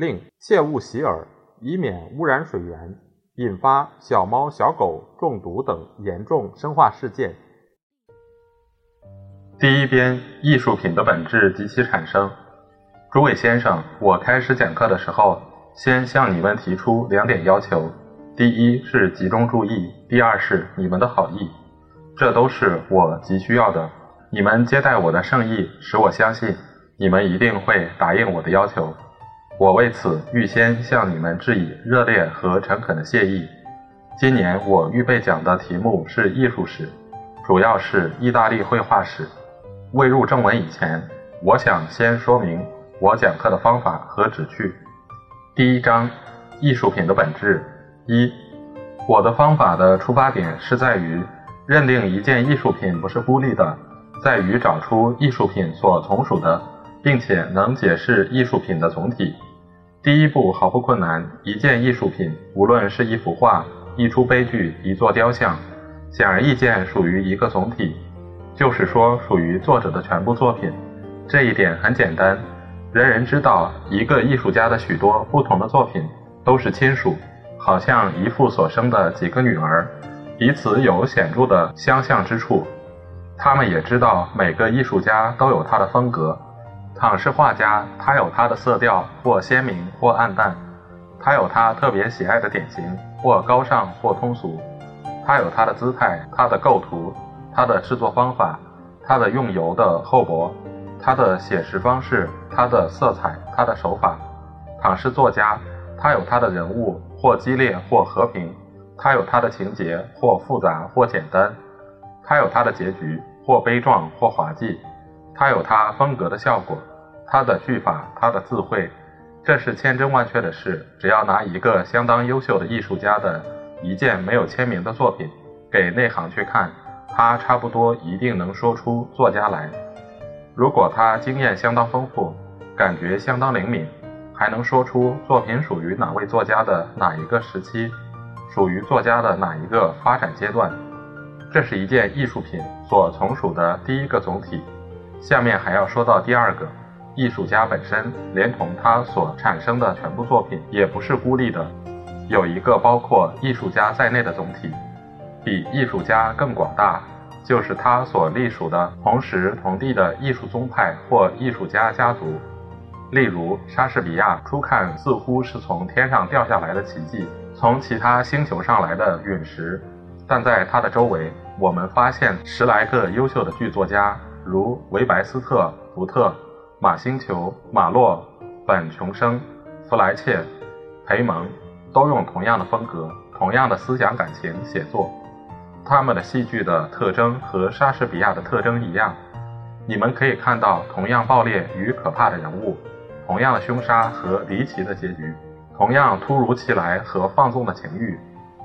另切勿洗耳，以免污染水源，引发小猫小狗中毒等严重生化事件。第一篇：艺术品的本质及其产生。诸位先生，我开始讲课的时候，先向你们提出两点要求。第一是集中注意，第二是你们的好意，这都是我急需要的。你们接待我的盛意，使我相信你们一定会答应我的要求。我为此预先向你们致以热烈和诚恳的谢意。今年我预备讲的题目是艺术史，主要是意大利绘画史。未入正文以前，我想先说明我讲课的方法和旨趣。第一章：艺术品的本质。一，我的方法的出发点是在于认定一件艺术品不是孤立的，在于找出艺术品所从属的，并且能解释艺术品的总体。第一步毫不困难，一件艺术品，无论是一幅画、一出悲剧、一座雕像，显而易见属于一个总体，就是说属于作者的全部作品。这一点很简单，人人知道，一个艺术家的许多不同的作品都是亲属。好像一父所生的几个女儿，彼此有显著的相像之处。他们也知道每个艺术家都有他的风格。倘是画家，他有他的色调，或鲜明，或暗淡；他有他特别喜爱的典型，或高尚，或通俗；他有他的姿态，他的构图，他的制作方法，他的用油的厚薄，他的写实方式，他的色彩，他的手法。倘是作家，他有他的人物。或激烈，或和平，他有他的情节，或复杂，或简单；他有他的结局，或悲壮，或滑稽；他有他风格的效果，他的句法，他的智慧。这是千真万确的事。只要拿一个相当优秀的艺术家的一件没有签名的作品给内行去看，他差不多一定能说出作家来。如果他经验相当丰富，感觉相当灵敏。还能说出作品属于哪位作家的哪一个时期，属于作家的哪一个发展阶段？这是一件艺术品所从属的第一个总体。下面还要说到第二个，艺术家本身连同他所产生的全部作品也不是孤立的，有一个包括艺术家在内的总体，比艺术家更广大，就是他所隶属的同时同地的艺术宗派或艺术家家族。例如，莎士比亚初看似乎是从天上掉下来的奇迹，从其他星球上来的陨石，但在他的周围，我们发现十来个优秀的剧作家，如维白斯特、福特、马星球、马洛、本琼生、弗莱切、培蒙，都用同样的风格、同样的思想感情写作。他们的戏剧的特征和莎士比亚的特征一样，你们可以看到同样暴烈与可怕的人物。同样的凶杀和离奇的结局，同样突如其来和放纵的情欲，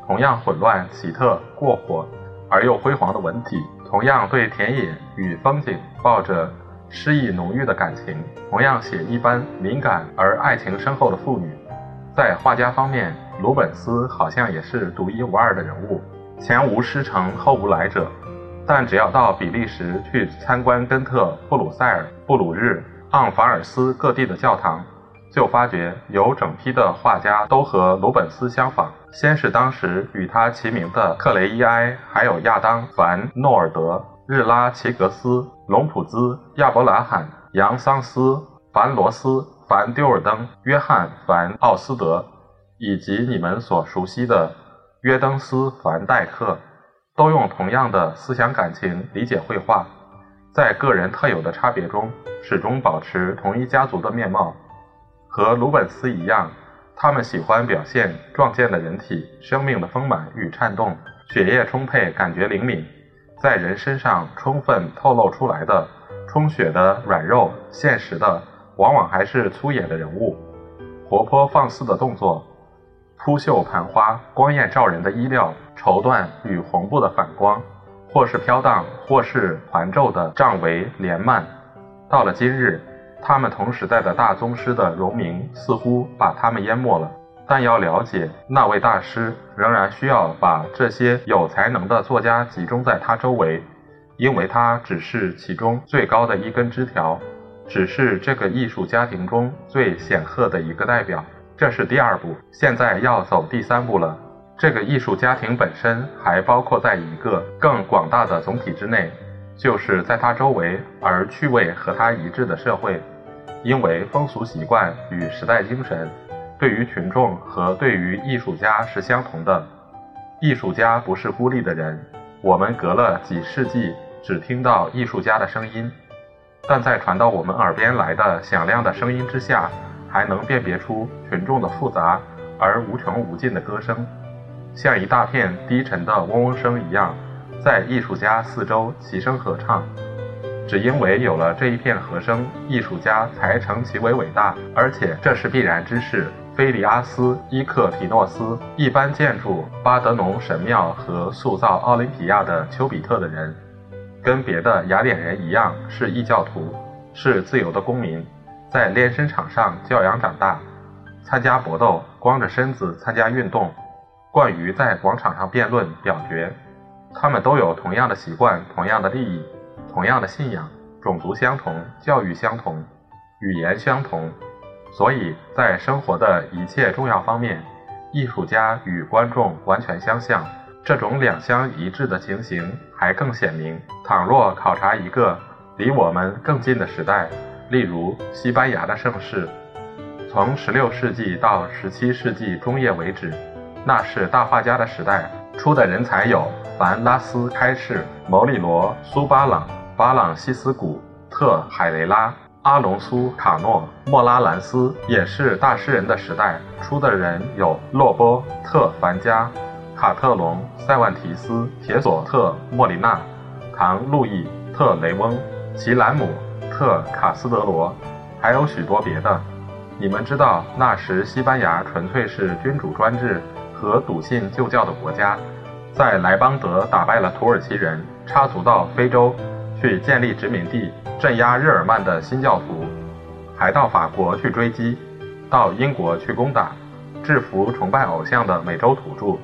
同样混乱奇特过火而又辉煌的文体，同样对田野与风景抱着诗意浓郁的感情，同样写一般敏感而爱情深厚的妇女。在画家方面，鲁本斯好像也是独一无二的人物，前无师承后无来者。但只要到比利时去参观根特、布鲁塞尔、布鲁日。昂法尔斯各地的教堂，就发觉有整批的画家都和鲁本斯相仿。先是当时与他齐名的克雷伊埃，还有亚当·凡诺尔德、日拉齐格斯、隆普兹、亚伯拉罕、杨桑斯、凡罗斯、凡丢尔登、约翰·凡奥斯德，以及你们所熟悉的约登斯·凡戴克，都用同样的思想感情理解绘画。在个人特有的差别中，始终保持同一家族的面貌。和鲁本斯一样，他们喜欢表现壮健的人体、生命的丰满与颤动、血液充沛、感觉灵敏，在人身上充分透露出来的充血的软肉、现实的，往往还是粗野的人物。活泼放肆的动作，铺绣盘花、光艳照人的衣料、绸缎与红布的反光，或是飘荡，或是环皱的帐帷帘幔。到了今日，他们同时代的大宗师的荣名似乎把他们淹没了。但要了解那位大师，仍然需要把这些有才能的作家集中在他周围，因为他只是其中最高的一根枝条，只是这个艺术家庭中最显赫的一个代表。这是第二步，现在要走第三步了。这个艺术家庭本身还包括在一个更广大的总体之内，就是在他周围而趣味和他一致的社会，因为风俗习惯与时代精神。对于群众和对于艺术家是相同的。艺术家不是孤立的人，我们隔了几世纪只听到艺术家的声音，但在传到我们耳边来的响亮的声音之下，还能辨别出群众的复杂而无穷无尽的歌声，像一大片低沉的嗡嗡声一样，在艺术家四周齐声合唱。只因为有了这一片和声，艺术家才成其为伟大，而且这是必然之事。菲利阿斯、伊克提诺斯一般建筑巴德农神庙和塑造奥林匹亚的丘比特的人，跟别的雅典人一样是异教徒，是自由的公民，在练身场上教养长大，参加搏斗，光着身子参加运动，惯于在广场上辩论表决。他们都有同样的习惯，同样的利益，同样的信仰，种族相同，教育相同，语言相同。所以在生活的一切重要方面，艺术家与观众完全相像。这种两相一致的情形还更显明。倘若考察一个离我们更近的时代，例如西班牙的盛世，从16世纪到17世纪中叶为止，那是大画家的时代，出的人才有凡拉斯开士、牟利罗、苏巴朗、巴朗西斯古、特海雷拉。阿隆苏·卡诺、莫拉兰斯也是大诗人的时代出的人有洛波特·凡加、卡特隆、塞万提斯、铁索特·莫里纳、唐·路易·特雷翁、齐兰姆·特卡斯德罗，还有许多别的。你们知道，那时西班牙纯粹是君主专制和笃信旧教的国家，在莱邦德打败了土耳其人，插足到非洲。去建立殖民地，镇压日耳曼的新教徒，还到法国去追击，到英国去攻打，制服崇拜偶像的美洲土著，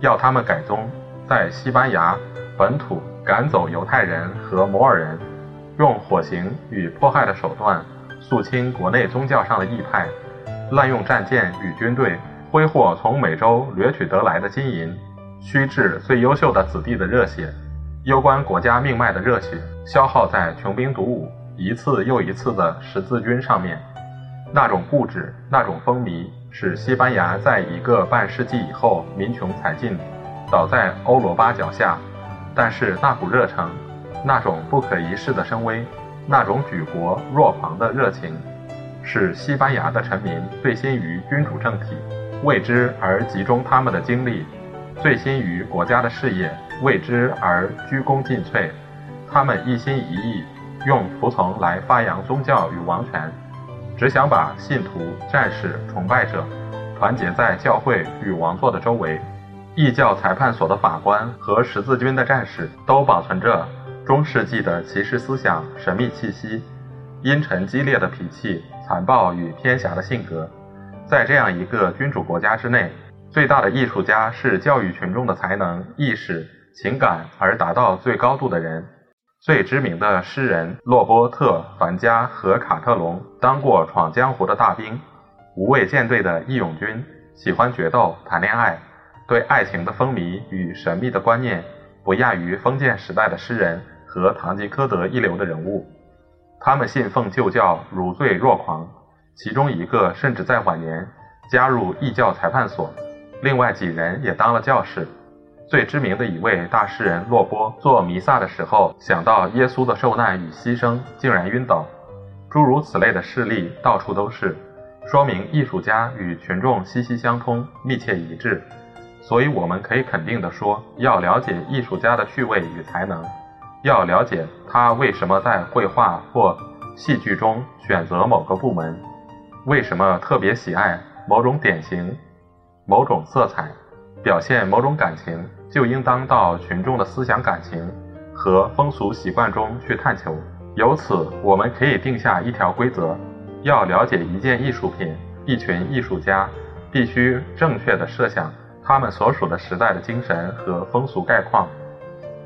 要他们改宗，在西班牙本土赶走犹太人和摩尔人，用火刑与迫害的手段肃清国内宗教上的异派，滥用战舰与军队，挥霍从美洲掠取得来的金银，虚掷最优秀的子弟的热血。攸关国家命脉的热血，消耗在穷兵黩武、一次又一次的十字军上面。那种固执，那种风靡，使西班牙在一个半世纪以后民穷财尽，倒在欧罗巴脚下。但是那股热诚，那种不可一世的声威，那种举国若狂的热情，使西班牙的臣民醉心于君主政体，为之而集中他们的精力，醉心于国家的事业。为之而鞠躬尽瘁，他们一心一意用服从来发扬宗教与王权，只想把信徒、战士、崇拜者团结在教会与王座的周围。异教裁判所的法官和十字军的战士都保存着中世纪的骑士思想、神秘气息、阴沉激烈的脾气、残暴与偏狭的性格。在这样一个君主国家之内，最大的艺术家是教育群众的才能、意识。情感而达到最高度的人，最知名的诗人洛波特·凡加和卡特隆当过闯江湖的大兵，无畏舰队的义勇军，喜欢决斗、谈恋爱，对爱情的风靡与神秘的观念不亚于封建时代的诗人和堂吉诃德一流的人物。他们信奉旧教，如醉若狂，其中一个甚至在晚年加入异教裁判所，另外几人也当了教士。最知名的一位大诗人洛波做弥撒的时候，想到耶稣的受难与牺牲，竟然晕倒。诸如此类的事例到处都是，说明艺术家与群众息息相通、密切一致。所以，我们可以肯定地说，要了解艺术家的趣味与才能，要了解他为什么在绘画或戏剧中选择某个部门，为什么特别喜爱某种典型。某种色彩，表现某种感情，就应当到群众的思想感情和风俗习惯中去探求。由此，我们可以定下一条规则：要了解一件艺术品、一群艺术家，必须正确的设想他们所属的时代的精神和风俗概况。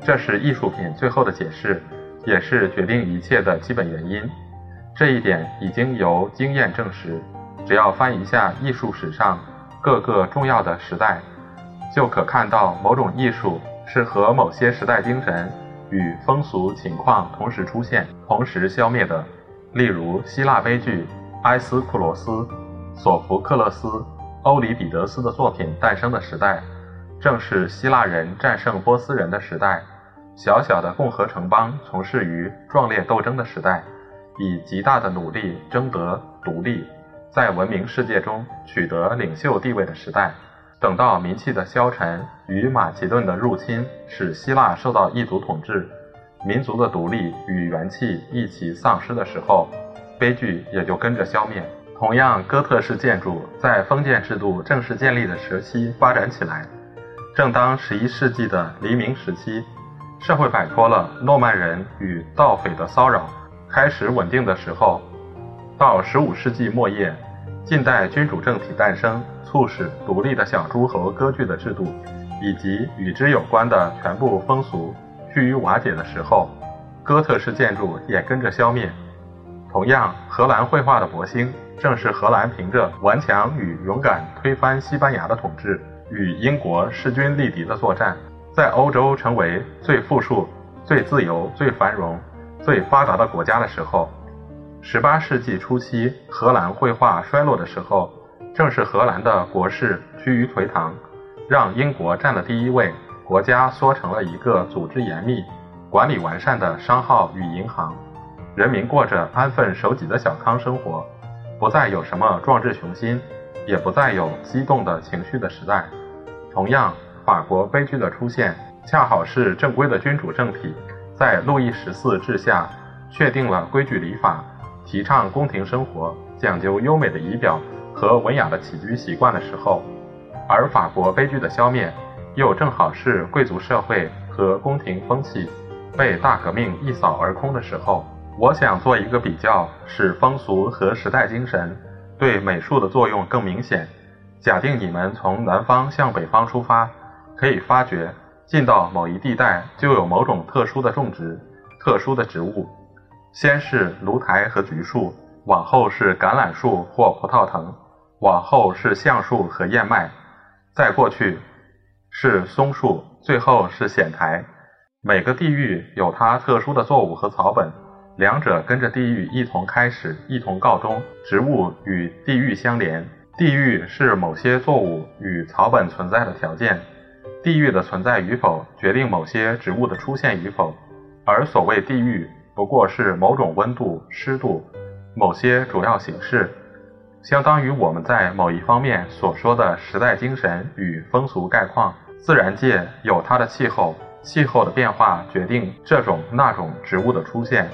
这是艺术品最后的解释，也是决定一切的基本原因。这一点已经由经验证实。只要翻一下艺术史上各个重要的时代，就可看到某种艺术是和某些时代精神与风俗情况同时出现、同时消灭的。例如，希腊悲剧《埃斯库罗斯》、索福克勒斯、欧里彼得斯的作品诞生的时代，正是希腊人战胜波斯人的时代。小小的共和城邦从事于壮烈斗争的时代，以极大的努力争得独立，在文明世界中取得领袖地位的时代。等到民气的消沉与马其顿的入侵使希腊受到异族统治，民族的独立与元气一起丧失的时候，悲剧也就跟着消灭。同样，哥特式建筑在封建制度正式建立的时期发展起来。正当十一世纪的黎明时期。社会摆脱了诺曼人与盗匪的骚扰，开始稳定的时候，到十五世纪末叶，近代君主政体诞生，促使独立的小诸侯割据的制度以及与之有关的全部风俗趋于瓦解的时候，哥特式建筑也跟着消灭。同样，荷兰绘画的勃兴，正是荷兰凭着顽强与勇敢推翻西班牙的统治，与英国势均力敌的作战。在欧洲成为最富庶、最自由、最繁荣、最发达的国家的时候，十八世纪初期荷兰绘画衰落的时候，正是荷兰的国势趋于颓唐，让英国占了第一位，国家缩成了一个组织严密、管理完善的商号与银行，人民过着安分守己的小康生活，不再有什么壮志雄心，也不再有激动的情绪的时代。同样。法国悲剧的出现，恰好是正规的君主政体在路易十四治下确定了规矩礼法，提倡宫廷生活，讲究优美的仪表和文雅的起居习惯的时候；而法国悲剧的消灭，又正好是贵族社会和宫廷风气被大革命一扫而空的时候。我想做一个比较，使风俗和时代精神对美术的作用更明显。假定你们从南方向北方出发。可以发觉，进到某一地带就有某种特殊的种植、特殊的植物。先是芦苔和橘树，往后是橄榄树或葡萄藤，往后是橡树和燕麦，再过去是松树，最后是藓苔。每个地域有它特殊的作物和草本，两者跟着地域一同开始，一同告终。植物与地域相连，地域是某些作物与草本存在的条件。地域的存在与否决定某些植物的出现与否，而所谓地域不过是某种温度、湿度、某些主要形式，相当于我们在某一方面所说的时代精神与风俗概况。自然界有它的气候，气候的变化决定这种那种植物的出现；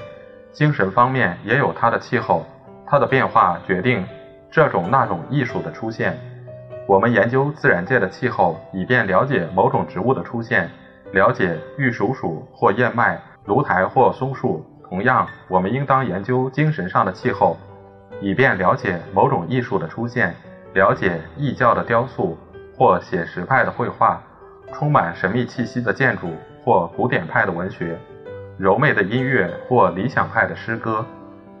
精神方面也有它的气候，它的变化决定这种那种艺术的出现。我们研究自然界的气候，以便了解某种植物的出现，了解玉蜀黍或燕麦、芦苔或松树。同样，我们应当研究精神上的气候，以便了解某种艺术的出现，了解异教的雕塑或写实派的绘画，充满神秘气息的建筑或古典派的文学，柔美的音乐或理想派的诗歌。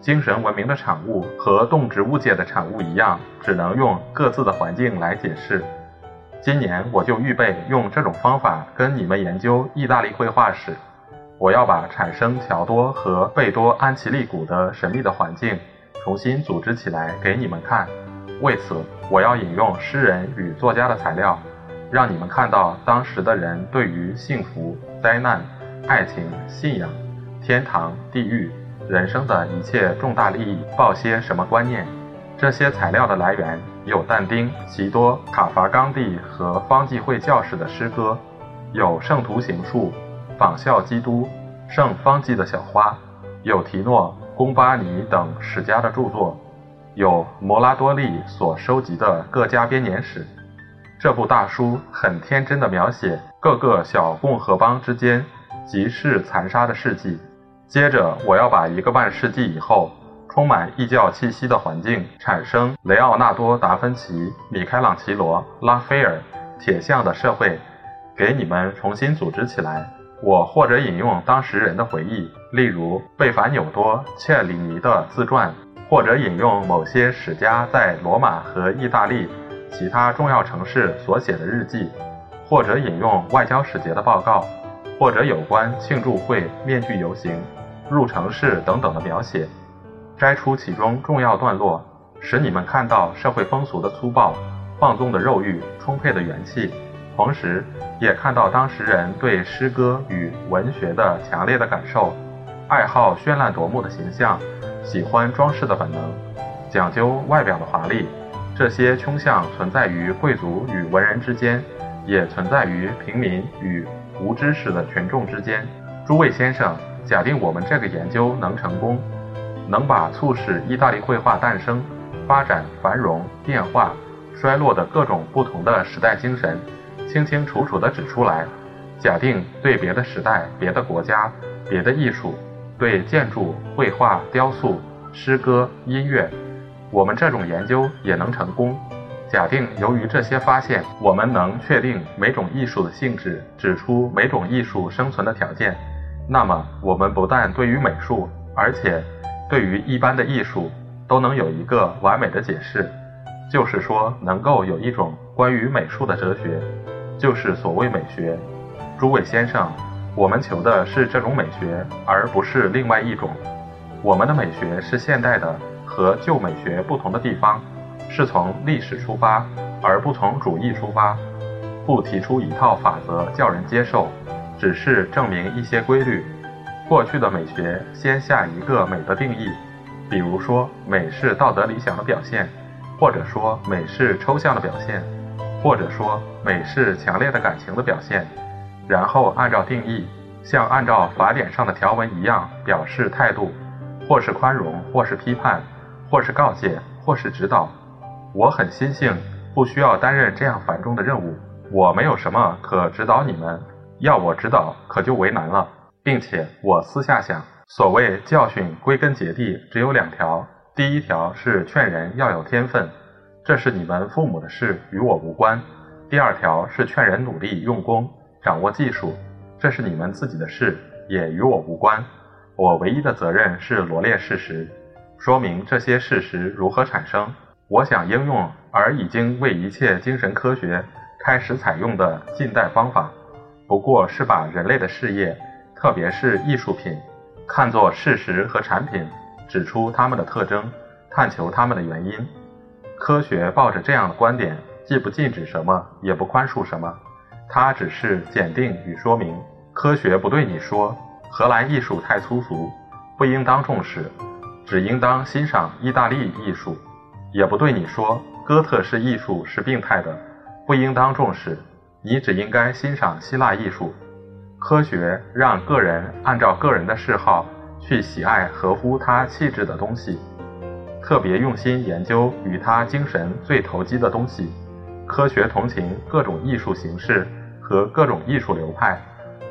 精神文明的产物和动植物界的产物一样，只能用各自的环境来解释。今年我就预备用这种方法跟你们研究意大利绘画史。我要把产生乔多和贝多安琪利古的神秘的环境重新组织起来给你们看。为此，我要引用诗人与作家的材料，让你们看到当时的人对于幸福、灾难、爱情、信仰、天堂、地狱。人生的一切重大利益抱些什么观念？这些材料的来源有但丁、奇多、卡伐冈蒂和方济会教士的诗歌，有圣徒行述、仿效基督、圣方济的小花，有提诺、贡巴尼等史家的著作，有摩拉多利所收集的各家编年史。这部大书很天真的描写各个小共和邦之间极是残杀的事迹。接着，我要把一个半世纪以后充满异教气息的环境产生雷奥纳多·达芬奇、米开朗琪罗、拉斐尔、铁像的社会，给你们重新组织起来。我或者引用当时人的回忆，例如贝凡纽多·切里尼的自传，或者引用某些史家在罗马和意大利其他重要城市所写的日记，或者引用外交使节的报告，或者有关庆祝会、面具游行、入城市等等的描写，摘出其中重要段落，使你们看到社会风俗的粗暴、放纵的肉欲、充沛的元气。同时，也看到当时人对诗歌与文学的强烈的感受，爱好绚烂夺目的形象，喜欢装饰的本能，讲究外表的华丽。这些倾向存在于贵族与文人之间，也存在于平民与无知识的群众之间。诸位先生，假定我们这个研究能成功，能把促使意大利绘画诞生、发展、繁荣、变化、衰落的各种不同的时代精神。清清楚楚地指出来。假定对别的时代、别的国家、别的艺术，对建筑、绘画、雕塑、诗歌、音乐，我们这种研究也能成功。假定由于这些发现，我们能确定每种艺术的性质，指出每种艺术生存的条件，那么我们不但对于美术，而且对于一般的艺术，都能有一个完美的解释，就是说，能够有一种关于美术的哲学。就是所谓美学，诸位先生，我们求的是这种美学，而不是另外一种。我们的美学是现代的，和旧美学不同的地方，是从历史出发，而不从主义出发，不提出一套法则叫人接受，只是证明一些规律。过去的美学先下一个美的定义，比如说美是道德理想的表现，或者说美是抽象的表现。或者说，美是强烈的感情的表现，然后按照定义，像按照法典上的条文一样表示态度，或是宽容，或是批判，或是告诫，或是指导。我很心幸不需要担任这样繁重的任务，我没有什么可指导你们，要我指导可就为难了。并且我私下想，所谓教训，归根结底只有两条：第一条是劝人要有天分。这是你们父母的事，与我无关。第二条是劝人努力用功，掌握技术，这是你们自己的事，也与我无关。我唯一的责任是罗列事实，说明这些事实如何产生。我想应用而已经为一切精神科学开始采用的近代方法，不过是把人类的事业，特别是艺术品，看作事实和产品，指出它们的特征，探求它们的原因。科学抱着这样的观点，既不禁止什么，也不宽恕什么，它只是检定与说明。科学不对你说荷兰艺术太粗俗，不应当重视，只应当欣赏意大利艺术；也不对你说哥特式艺术是病态的，不应当重视，你只应该欣赏希腊艺术。科学让个人按照个人的嗜好去喜爱合乎他气质的东西。特别用心研究与他精神最投机的东西，科学同情各种艺术形式和各种艺术流派，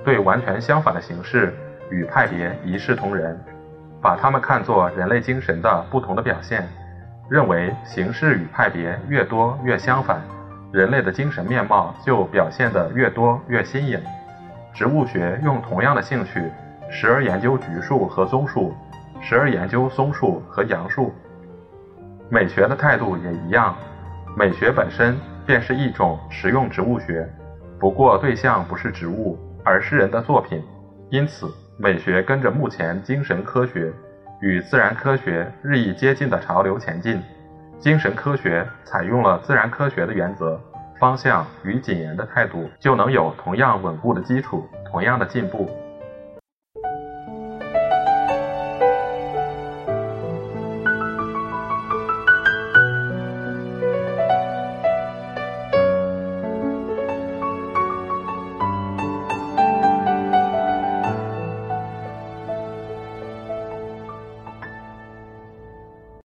对完全相反的形式与派别一视同仁，把它们看作人类精神的不同的表现，认为形式与派别越多越相反，人类的精神面貌就表现得越多越新颖。植物学用同样的兴趣，时而研究橘树和棕树，时而研究松树和杨树。美学的态度也一样，美学本身便是一种实用植物学，不过对象不是植物，而是人的作品。因此，美学跟着目前精神科学与自然科学日益接近的潮流前进。精神科学采用了自然科学的原则、方向与谨严的态度，就能有同样稳固的基础，同样的进步。